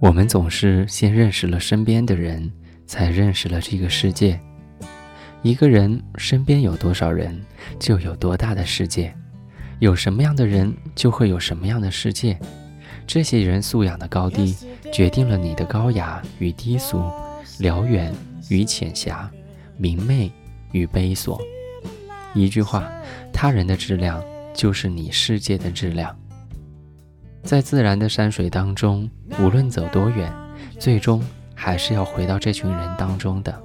我们总是先认识了身边的人，才认识了这个世界。一个人身边有多少人，就有多大的世界。有什么样的人，就会有什么样的世界。这些人素养的高低，决定了你的高雅与低俗，辽远与浅狭，明媚与悲琐。一句话，他人的质量就是你世界的质量。在自然的山水当中，无论走多远，最终还是要回到这群人当中的。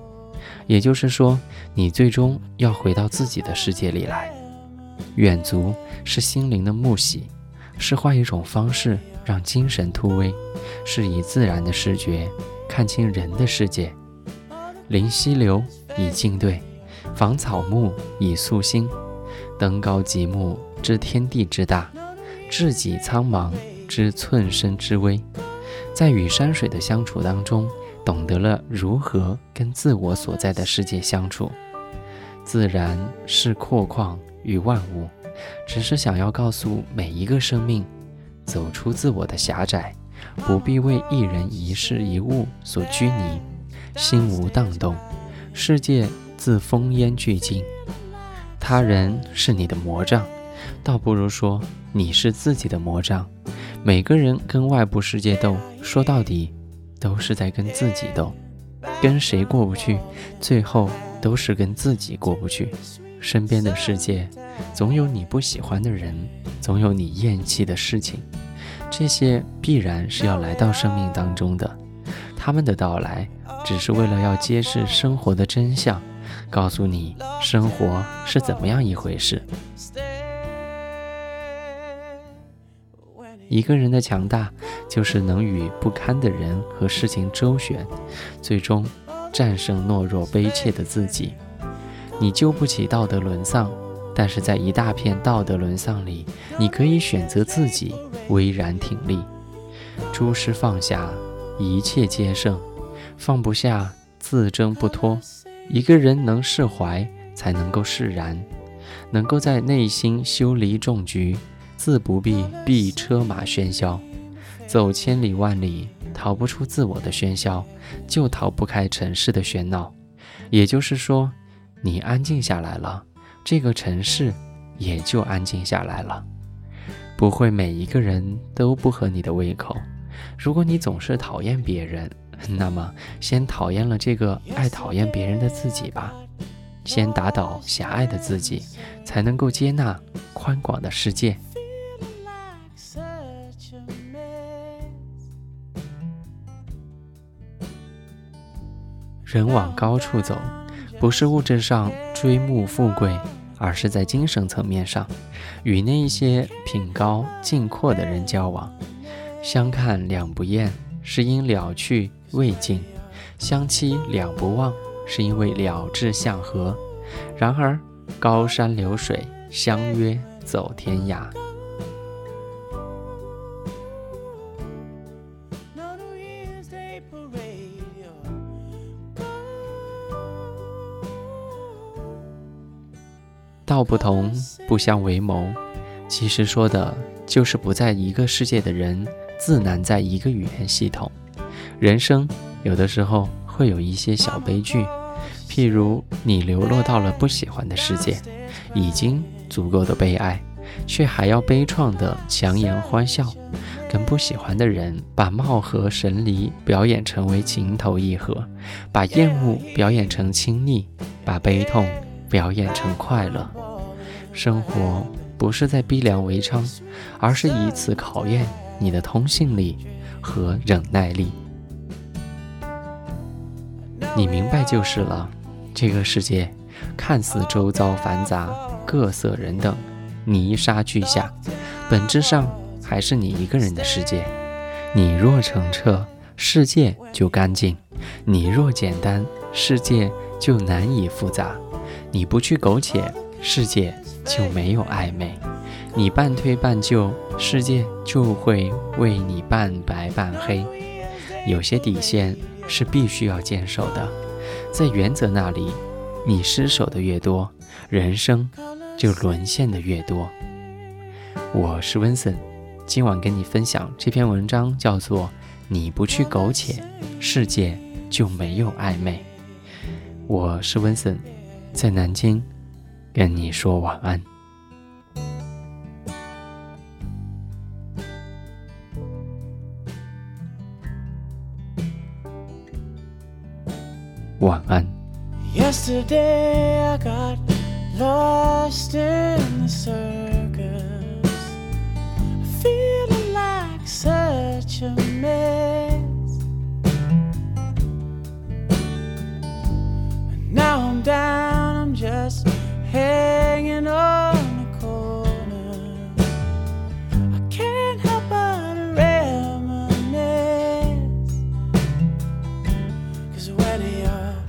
也就是说，你最终要回到自己的世界里来。远足是心灵的沐洗，是换一种方式让精神突围，是以自然的视觉看清人的世界。临溪流以静对，访草木以肃心，登高极目知天地之大。智己苍茫，知寸身之微，在与山水的相处当中，懂得了如何跟自我所在的世界相处。自然是阔旷与万物，只是想要告诉每一个生命，走出自我的狭窄，不必为一人一事一物所拘泥，心无荡动，世界自风烟俱净。他人是你的魔杖。倒不如说你是自己的魔杖。每个人跟外部世界斗，说到底都是在跟自己斗。跟谁过不去，最后都是跟自己过不去。身边的世界，总有你不喜欢的人，总有你厌弃的事情。这些必然是要来到生命当中的。他们的到来，只是为了要揭示生活的真相，告诉你生活是怎么样一回事。一个人的强大，就是能与不堪的人和事情周旋，最终战胜懦弱悲切的自己。你救不起道德沦丧，但是在一大片道德沦丧里，你可以选择自己巍然挺立。诸事放下，一切皆胜。放不下，自争不脱。一个人能释怀，才能够释然，能够在内心修篱种菊。自不必避车马喧嚣，走千里万里，逃不出自我的喧嚣，就逃不开城市的喧闹。也就是说，你安静下来了，这个城市也就安静下来了。不会每一个人都不合你的胃口。如果你总是讨厌别人，那么先讨厌了这个爱讨厌别人的自己吧。先打倒狭隘的自己，才能够接纳宽广的世界。人往高处走，不是物质上追慕富贵，而是在精神层面上，与那一些品高境阔的人交往。相看两不厌，是因了去未尽；相期两不忘，是因为了志向合。然而，高山流水，相约走天涯。道不同不相为谋，其实说的就是不在一个世界的人自难在一个语言系统。人生有的时候会有一些小悲剧，譬如你流落到了不喜欢的世界，已经足够的悲哀，却还要悲怆的强颜欢笑，跟不喜欢的人把貌合神离表演成为情投意合，把厌恶表演成亲昵，把悲痛。表演成快乐，生活不是在逼良为娼，而是以此考验你的通信力和忍耐力。你明白就是了。这个世界看似周遭繁杂，各色人等，泥沙俱下，本质上还是你一个人的世界。你若澄澈，世界就干净；你若简单，世界就难以复杂。你不去苟且，世界就没有暧昧。你半推半就世界就会为你半白半黑。有些底线是必须要坚守的。在原则那里你失守的越多人生就沦陷的越多。我是温森今晚跟你分享这篇文章叫做你不去苟且世界就没有暧昧。我是温森在南京跟你说晚安，晚安。hanging on corner. I can't help but when you're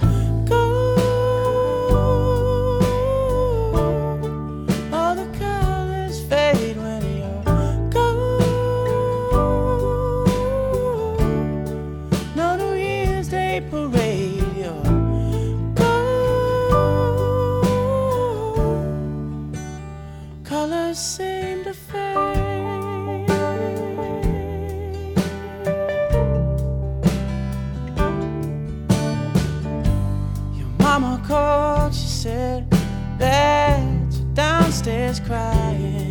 she said that you're downstairs crying.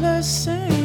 Let's sing.